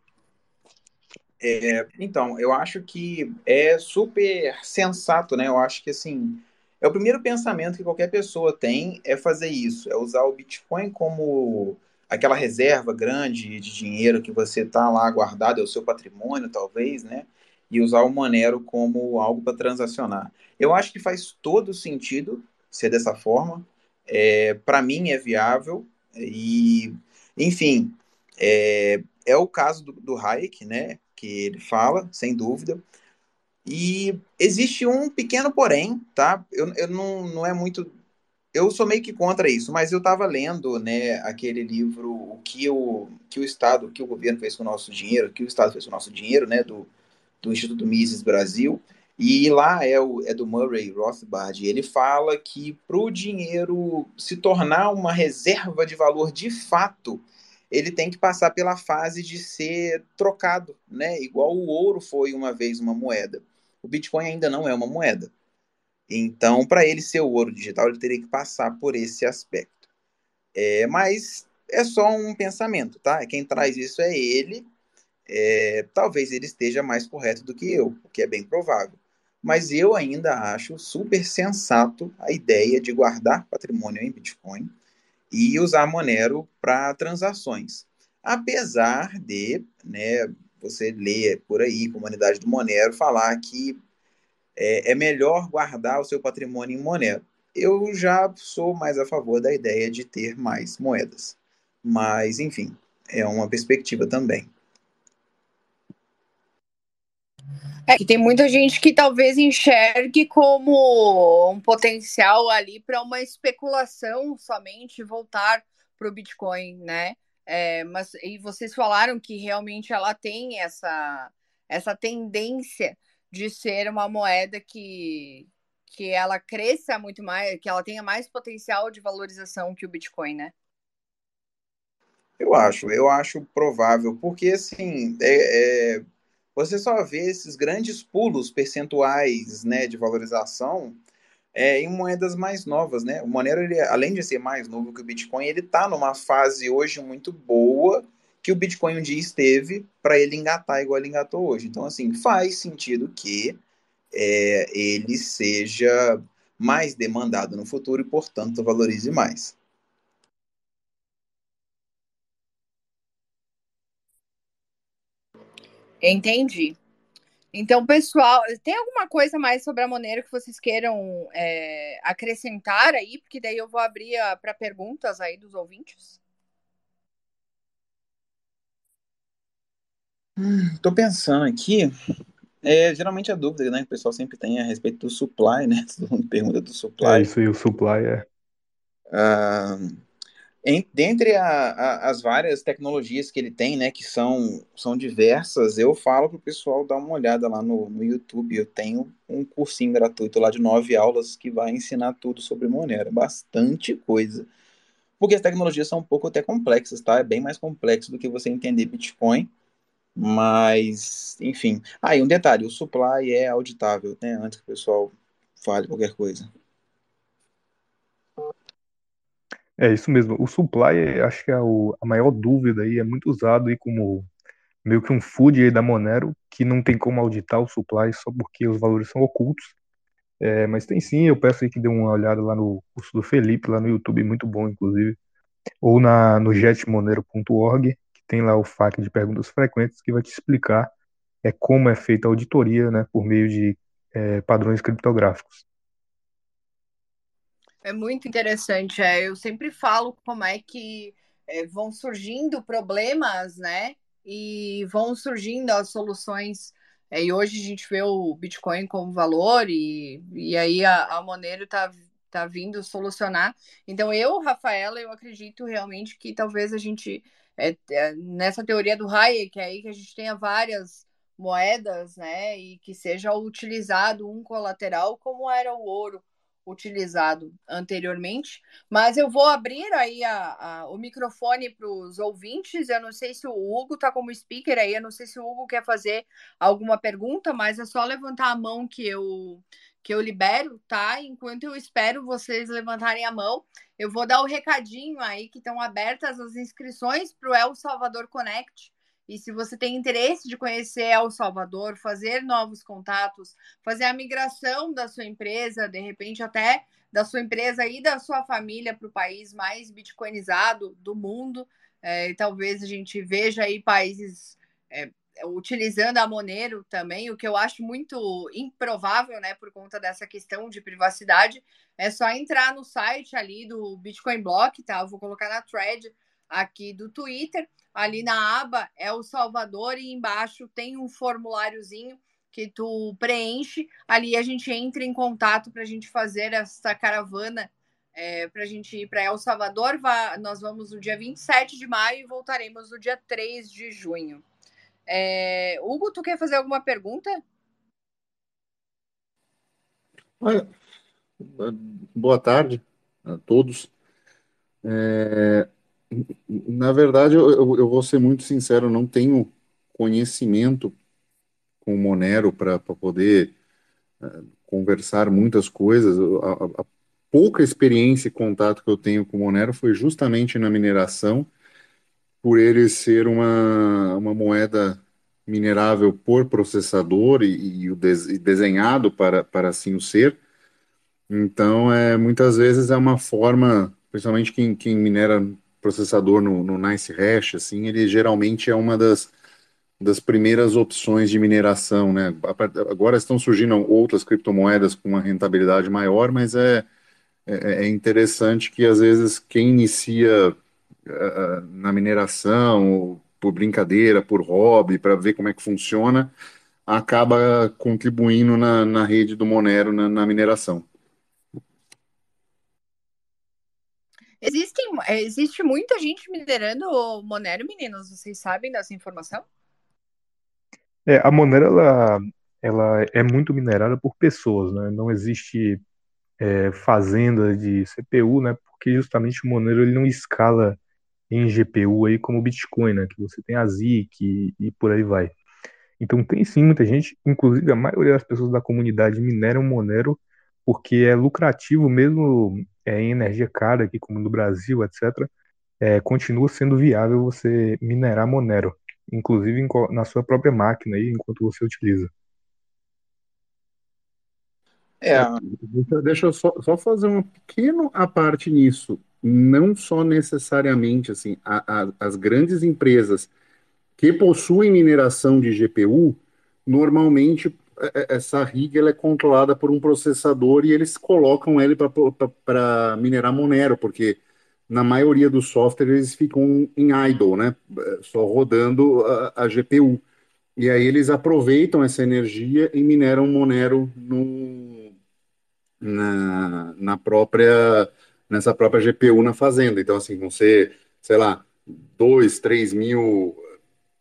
É, então, eu acho que é super sensato, né? Eu acho que assim, é o primeiro pensamento que qualquer pessoa tem é fazer isso, é usar o Bitcoin como aquela reserva grande de dinheiro que você está lá guardado, é o seu patrimônio, talvez, né? E usar o Monero como algo para transacionar. Eu acho que faz todo sentido ser dessa forma. É, para mim é viável e, enfim, é, é o caso do, do Hayek, né? que ele fala, sem dúvida. E existe um pequeno porém, tá? Eu, eu não, não é muito. Eu sou meio que contra isso, mas eu estava lendo, né, aquele livro o que o que o Estado, que o governo fez com o nosso dinheiro, o que o Estado fez com o nosso dinheiro, né, do, do Instituto Mises Brasil. E lá é, o, é do Murray Rothbard. Ele fala que para o dinheiro se tornar uma reserva de valor de fato, ele tem que passar pela fase de ser trocado, né? Igual o ouro foi uma vez uma moeda. O Bitcoin ainda não é uma moeda. Então, para ele ser o ouro digital, ele teria que passar por esse aspecto. É, mas é só um pensamento, tá? Quem traz isso é ele. É, talvez ele esteja mais correto do que eu, o que é bem provável. Mas eu ainda acho super sensato a ideia de guardar patrimônio em Bitcoin e usar Monero para transações. Apesar de, né, você ler por aí, comunidade do Monero, falar que é, é melhor guardar o seu patrimônio em Monero. Eu já sou mais a favor da ideia de ter mais moedas. Mas, enfim, é uma perspectiva também. É que tem muita gente que talvez enxergue como um potencial ali para uma especulação somente voltar para o Bitcoin, né? É, mas e vocês falaram que realmente ela tem essa, essa tendência de ser uma moeda que, que ela cresça muito mais, que ela tenha mais potencial de valorização que o Bitcoin, né? Eu acho, eu acho provável, porque assim, é, é, você só vê esses grandes pulos percentuais né, de valorização é, em moedas mais novas, né? O Monero, ele, além de ser mais novo que o Bitcoin, ele está numa fase hoje muito boa que o Bitcoin um dia esteve para ele engatar igual ele engatou hoje. Então, assim, faz sentido que é, ele seja mais demandado no futuro e, portanto, valorize mais. Entendi. Então, pessoal, tem alguma coisa mais sobre a Monero que vocês queiram é, acrescentar aí? Porque daí eu vou abrir para perguntas aí dos ouvintes. Hum, pensando aqui. É, geralmente a dúvida né, que o pessoal sempre tem a respeito do supply, né? Todo mundo pergunta do supply. É isso aí, o supply é. Em, dentre a, a, as várias tecnologias que ele tem, né, que são, são diversas, eu falo para o pessoal dar uma olhada lá no, no YouTube. Eu tenho um cursinho gratuito lá de nove aulas que vai ensinar tudo sobre Monero, bastante coisa. Porque as tecnologias são um pouco até complexas, tá? É bem mais complexo do que você entender Bitcoin. Mas, enfim. Ah, e um detalhe: o supply é auditável, né? Antes que o pessoal fale qualquer coisa. É isso mesmo. O supply, acho que é o, a maior dúvida aí, é muito usado aí como meio que um food aí da Monero, que não tem como auditar o supply só porque os valores são ocultos. É, mas tem sim, eu peço aí que dê uma olhada lá no curso do Felipe, lá no YouTube, muito bom, inclusive. Ou na, no jetmonero.org, tem lá o FAQ de perguntas frequentes, que vai te explicar é, como é feita a auditoria né, por meio de é, padrões criptográficos. É muito interessante. É, eu sempre falo como é que é, vão surgindo problemas, né? E vão surgindo as soluções. É, e hoje a gente vê o Bitcoin como valor, e, e aí a, a Monero está tá vindo solucionar. Então, eu, Rafaela, eu acredito realmente que talvez a gente, é, é, nessa teoria do Hayek, aí que a gente tenha várias moedas, né? E que seja utilizado um colateral como era o ouro utilizado anteriormente, mas eu vou abrir aí a, a, o microfone para os ouvintes. Eu não sei se o Hugo está como speaker aí, eu não sei se o Hugo quer fazer alguma pergunta, mas é só levantar a mão que eu que eu libero, tá? Enquanto eu espero vocês levantarem a mão, eu vou dar o recadinho aí que estão abertas as inscrições para o El Salvador Connect e se você tem interesse de conhecer El Salvador, fazer novos contatos, fazer a migração da sua empresa, de repente até da sua empresa e da sua família para o país mais bitcoinizado do mundo, é, talvez a gente veja aí países é, utilizando a Monero também, o que eu acho muito improvável, né, por conta dessa questão de privacidade. É só entrar no site ali do Bitcoin Block, tá? Eu vou colocar na thread aqui do Twitter ali na aba é o Salvador e embaixo tem um formuláriozinho que tu preenche. Ali a gente entra em contato para a gente fazer essa caravana é, para a gente ir para El Salvador. nós vamos no dia 27 de maio e voltaremos no dia 3 de junho. É, Hugo, tu quer fazer alguma pergunta? boa tarde a todos. É, na verdade, eu, eu, vou ser muito sincero, não tenho conhecimento com Monero para poder uh, conversar muitas coisas. A, a, pouca experiência e contato que eu tenho com Monero foi justamente na mineração, por ele ser uma, uma moeda minerável por processador e, e, e desenhado para, para assim o ser. Então, é, muitas vezes é uma forma, principalmente quem, quem minera processador no, no Nice Hash, assim, ele geralmente é uma das, das primeiras opções de mineração, né? Agora estão surgindo outras criptomoedas com uma rentabilidade maior, mas é, é, é interessante que às vezes quem inicia na mineração, por brincadeira, por hobby, para ver como é que funciona, acaba contribuindo na, na rede do Monero na, na mineração. Existem, existe muita gente minerando o Monero, meninos. Vocês sabem dessa informação? É, a Monero ela, ela é muito minerada por pessoas, né? Não existe é, fazenda de CPU, né? Porque justamente o Monero ele não escala em GPU aí como Bitcoin, né? Que você tem a ZIC e, e por aí vai. Então tem sim muita gente, inclusive a maioria das pessoas da comunidade mineram Monero porque é lucrativo mesmo é, em energia cara aqui como no Brasil, etc. É, continua sendo viável você minerar Monero, inclusive na sua própria máquina aí enquanto você utiliza. É. Deixa, eu só, só fazer uma pequena a parte nisso. Não só necessariamente assim, a, a, as grandes empresas que possuem mineração de GPU, normalmente é, é, essa rig ela é controlada por um processador e eles colocam ele para minerar Monero, porque na maioria dos softwares eles ficam em idle, né? Só rodando a, a GPU. E aí eles aproveitam essa energia e mineram Monero na, na própria nessa própria GPU na fazenda. Então, assim, vão ser, sei lá, 2, 3 mil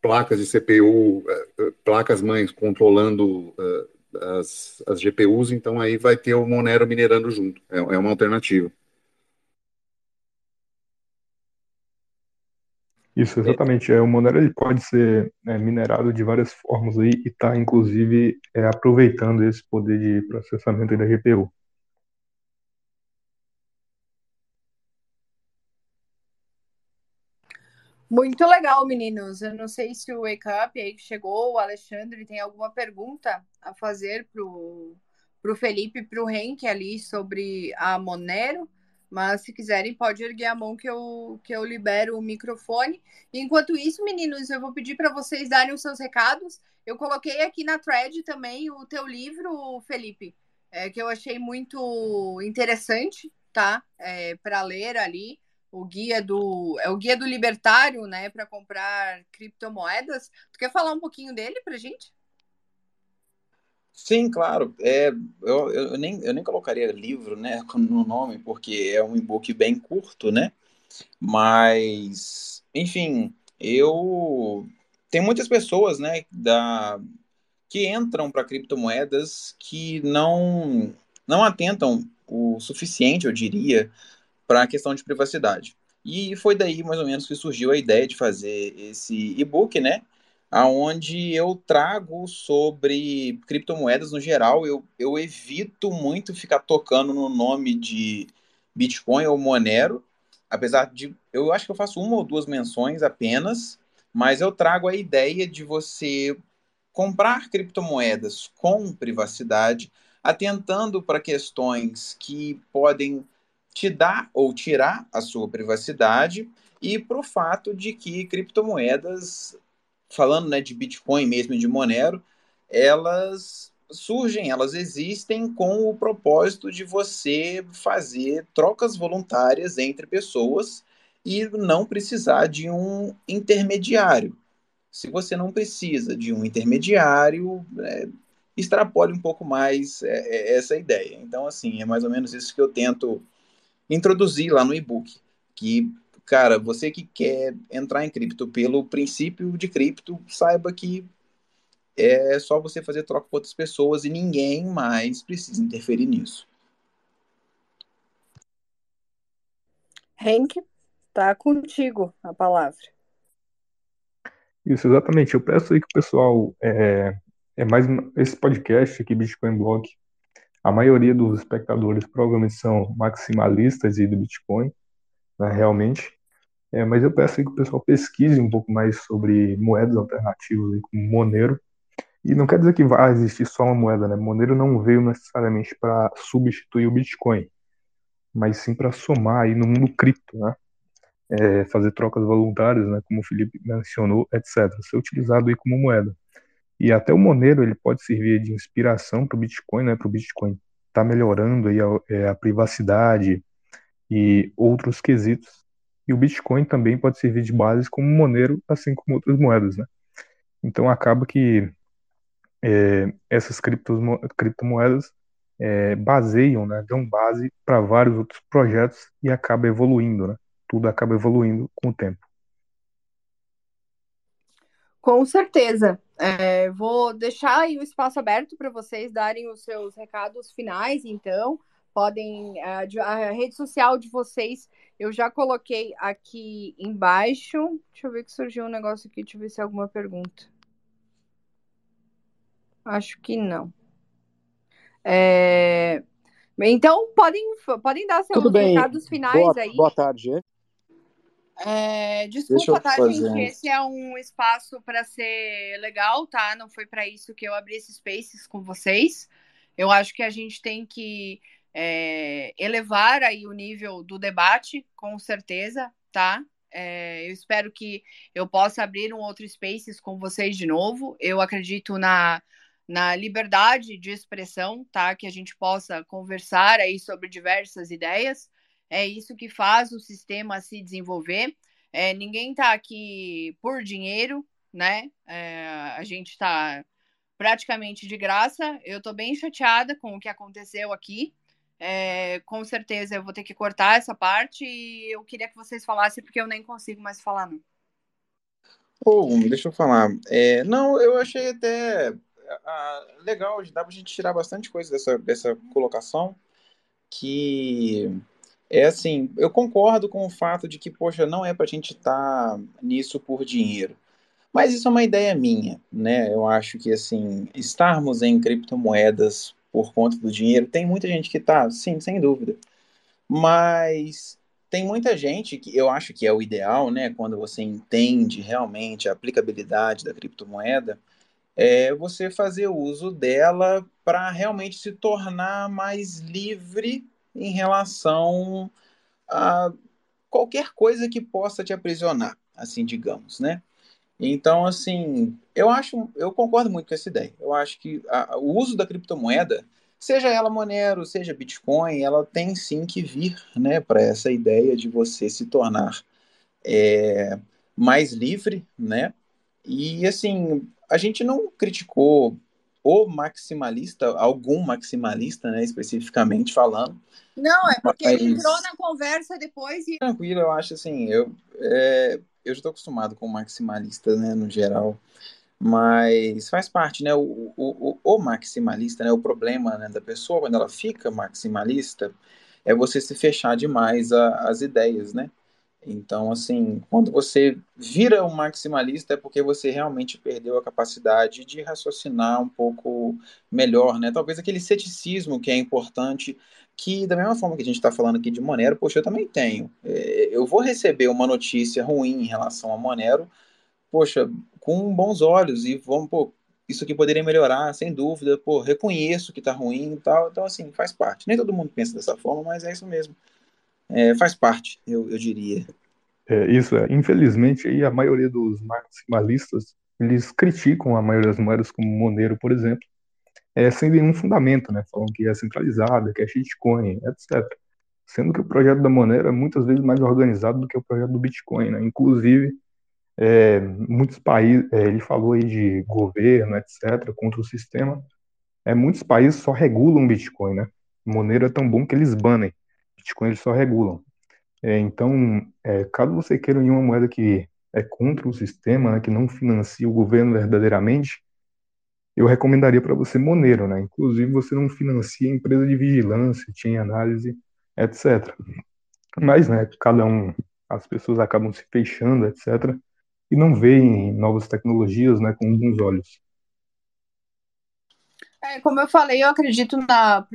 placas de CPU, eh, eh, placas mães controlando as, as GPUs, então aí vai ter o Monero minerando junto. É, é uma alternativa. Isso, exatamente. É, o Monero ele pode ser né, minerado de várias formas aí e está, inclusive, é, aproveitando esse poder de processamento da GPU. Muito legal, meninos. Eu não sei se o Wake Up aí que chegou, o Alexandre, tem alguma pergunta a fazer pro, pro Felipe e pro Henk ali sobre a Monero, mas se quiserem pode erguer a mão que eu, que eu libero o microfone. Enquanto isso, meninos, eu vou pedir para vocês darem os seus recados. Eu coloquei aqui na thread também o teu livro, Felipe, é, que eu achei muito interessante, tá? É, para ler ali o guia do é o guia do libertário, né, para comprar criptomoedas. Tu quer falar um pouquinho dele para gente? Sim, claro. É, eu, eu, nem, eu nem colocaria livro né, no nome, porque é um e-book bem curto, né? Mas, enfim, eu. Tem muitas pessoas né, da, que entram para criptomoedas que não, não atentam o suficiente, eu diria, para a questão de privacidade. E foi daí mais ou menos que surgiu a ideia de fazer esse e-book, né? Aonde eu trago sobre criptomoedas no geral. Eu, eu evito muito ficar tocando no nome de Bitcoin ou Monero, apesar de eu acho que eu faço uma ou duas menções apenas, mas eu trago a ideia de você comprar criptomoedas com privacidade, atentando para questões que podem te dar ou tirar a sua privacidade e para o fato de que criptomoedas, falando né, de Bitcoin mesmo de Monero, elas surgem, elas existem com o propósito de você fazer trocas voluntárias entre pessoas e não precisar de um intermediário. Se você não precisa de um intermediário, é, extrapole um pouco mais é, é, essa ideia. Então, assim, é mais ou menos isso que eu tento introduzir lá no e-book. Que, cara, você que quer entrar em cripto pelo princípio de cripto, saiba que é só você fazer troca com outras pessoas e ninguém mais precisa interferir nisso. Henk, tá contigo a palavra. Isso, exatamente. Eu peço aí que o pessoal é, é mais esse podcast aqui, Bitcoin Blog, a maioria dos espectadores provavelmente são maximalistas do Bitcoin, né, realmente. É, mas eu peço que o pessoal pesquise um pouco mais sobre moedas alternativas, como Monero. E não quer dizer que vai existir só uma moeda, né? Monero não veio necessariamente para substituir o Bitcoin, mas sim para somar aí no mundo cripto, né? É, fazer trocas voluntárias, né? Como o Felipe mencionou, etc. Ser utilizado aí como moeda. E até o Monero ele pode servir de inspiração para o Bitcoin, né? Para o Bitcoin estar tá melhorando aí a, é, a, privacidade e outros quesitos. E o Bitcoin também pode servir de base como Monero, assim como outras moedas, né? Então acaba que é, essas criptomoedas é, baseiam, né, dão base para vários outros projetos e acaba evoluindo, né? Tudo acaba evoluindo com o tempo. Com certeza. É, vou deixar aí o espaço aberto para vocês darem os seus recados finais, então. Podem. A, a, rede social de vocês eu já coloquei aqui embaixo. Deixa eu ver que surgiu um negócio aqui, deixa eu ver se é alguma pergunta. Acho que não. É... Então, podem, podem dar seus Tudo bem. recados finais boa, aí. Boa tarde. É, desculpa, tá, gente? Esse é um espaço para ser legal, tá? Não foi para isso que eu abri esse Spaces com vocês. Eu acho que a gente tem que é, elevar aí o nível do debate, com certeza, tá? É, eu espero que eu possa abrir um outro Spaces com vocês de novo. Eu acredito na, na liberdade de expressão, tá? Que a gente possa conversar aí sobre diversas ideias. É isso que faz o sistema se desenvolver. É, ninguém está aqui por dinheiro, né? É, a gente está praticamente de graça. Eu estou bem chateada com o que aconteceu aqui. É, com certeza eu vou ter que cortar essa parte e eu queria que vocês falassem, porque eu nem consigo mais falar, não. Oh, deixa eu falar. É, não, eu achei até legal, dá pra gente tirar bastante coisa dessa, dessa colocação, que é assim, eu concordo com o fato de que, poxa, não é pra gente estar tá nisso por dinheiro. Mas isso é uma ideia minha, né? Eu acho que, assim, estarmos em criptomoedas por conta do dinheiro, tem muita gente que tá, sim, sem dúvida. Mas tem muita gente que eu acho que é o ideal, né? Quando você entende realmente a aplicabilidade da criptomoeda, é você fazer uso dela para realmente se tornar mais livre em relação a qualquer coisa que possa te aprisionar, assim digamos, né? Então, assim, eu acho, eu concordo muito com essa ideia. Eu acho que a, o uso da criptomoeda, seja ela Monero, seja Bitcoin, ela tem sim que vir, né, para essa ideia de você se tornar é, mais livre, né? E assim, a gente não criticou o maximalista, algum maximalista, né, especificamente falando. Não, é porque mas... ele entrou na conversa depois e. Tranquilo, eu acho assim, eu, é, eu já estou acostumado com maximalista, né, no geral, mas faz parte, né, o, o, o maximalista, né, o problema né, da pessoa quando ela fica maximalista é você se fechar demais às ideias, né? Então, assim, quando você vira um maximalista é porque você realmente perdeu a capacidade de raciocinar um pouco melhor, né? Talvez aquele ceticismo que é importante, que da mesma forma que a gente está falando aqui de Monero, poxa, eu também tenho. É, eu vou receber uma notícia ruim em relação a Monero, poxa, com bons olhos e vamos, pô, isso aqui poderia melhorar, sem dúvida, pô, reconheço que está ruim e tal, então assim, faz parte. Nem todo mundo pensa dessa forma, mas é isso mesmo é, faz parte, eu, eu diria. É, isso é. Infelizmente, aí, a maioria dos maximalistas, eles criticam a maioria das moedas, como Monero, por exemplo, é, sem nenhum fundamento, né? Falam que é centralizada, que é shitcoin, etc. Sendo que o projeto da Monero é muitas vezes mais organizado do que o projeto do Bitcoin, né? Inclusive, é, muitos países, é, ele falou aí de governo, etc., contra o sistema, é, muitos países só regulam Bitcoin, né? Monero é tão bom que eles banem. Bitcoin eles só regulam. É, então, é, caso você queira em uma moeda que é contra o sistema, né, que não financia o governo verdadeiramente, eu recomendaria para você Monero, né? Inclusive, você não financia empresa de vigilância, chain análise, etc. Mas, né, cada um, as pessoas acabam se fechando, etc. E não veem novas tecnologias, né, com bons olhos. É, como eu falei, eu acredito na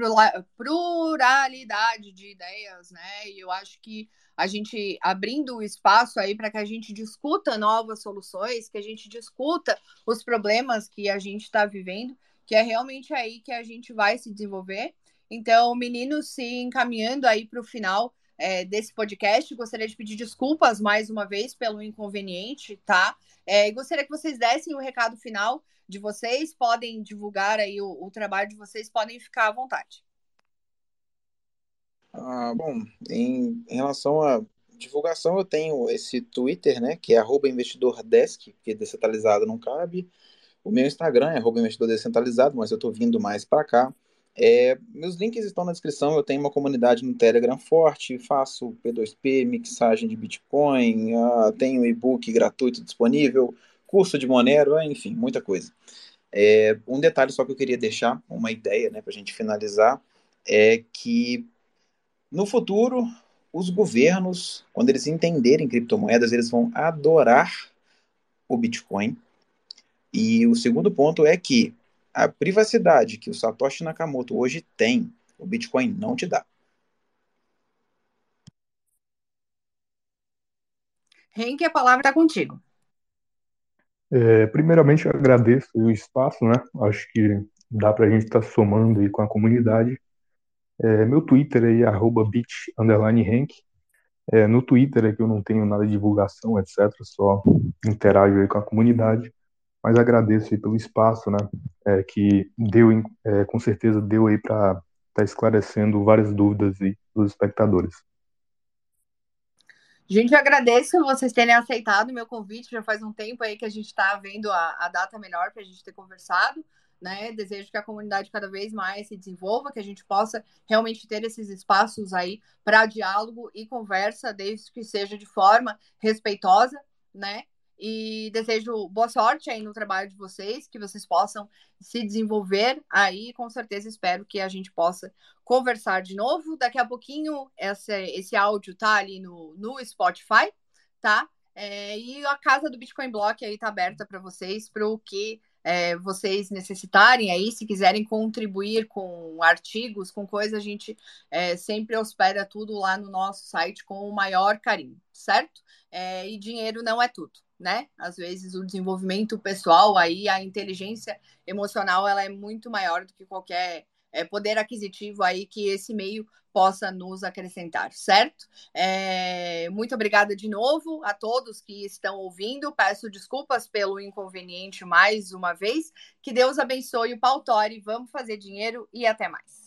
pluralidade de ideias, né? E eu acho que a gente abrindo o espaço aí para que a gente discuta novas soluções, que a gente discuta os problemas que a gente está vivendo, que é realmente aí que a gente vai se desenvolver. Então, meninos, se encaminhando aí para o final é, desse podcast, gostaria de pedir desculpas mais uma vez pelo inconveniente, tá? É, gostaria que vocês dessem o recado final de vocês, podem divulgar aí o, o trabalho de vocês, podem ficar à vontade. Ah, bom, em, em, relação à divulgação, eu tenho esse Twitter, né, que é investidordesk, que descentralizado não cabe. O meu Instagram é investidor descentralizado, mas eu estou vindo mais para cá. É, meus links estão na descrição. Eu tenho uma comunidade no Telegram forte, faço P2P, mixagem de Bitcoin, uh, tenho e-book gratuito disponível, curso de Monero, enfim, muita coisa. É, um detalhe só que eu queria deixar, uma ideia né, para a gente finalizar, é que no futuro, os governos, quando eles entenderem criptomoedas, eles vão adorar o Bitcoin. E o segundo ponto é que a privacidade que o Satoshi Nakamoto hoje tem, o Bitcoin não te dá. Henrique, a palavra está contigo. É, primeiramente, eu agradeço o espaço, né? Acho que dá para a gente estar tá somando aí com a comunidade. É, meu Twitter aí, arroba bit, É, no Twitter é que eu não tenho nada de divulgação, etc. Só interajo aí com a comunidade mas agradeço aí pelo espaço, né, é, que deu, é, com certeza deu aí para estar tá esclarecendo várias dúvidas aí dos espectadores. Gente, eu agradeço vocês terem aceitado o meu convite. Já faz um tempo aí que a gente está vendo a, a, data melhor para a gente ter conversado. Né? Desejo que a comunidade cada vez mais se desenvolva, que a gente possa realmente ter esses espaços aí para diálogo e conversa, desde que seja de forma respeitosa, né? E desejo boa sorte aí no trabalho de vocês, que vocês possam se desenvolver aí. Com certeza espero que a gente possa conversar de novo. Daqui a pouquinho esse, áudio tá ali no, no Spotify, tá? É, e a casa do Bitcoin Block aí tá aberta para vocês, para o que é, vocês necessitarem aí, se quiserem contribuir com artigos, com coisas, a gente é, sempre hospeda tudo lá no nosso site com o maior carinho, certo? É, e dinheiro não é tudo né? Às vezes o desenvolvimento pessoal aí, a inteligência emocional, ela é muito maior do que qualquer é, poder aquisitivo aí que esse meio possa nos acrescentar, certo? É, muito obrigada de novo a todos que estão ouvindo. Peço desculpas pelo inconveniente mais uma vez. Que Deus abençoe o Pautori. Vamos fazer dinheiro e até mais.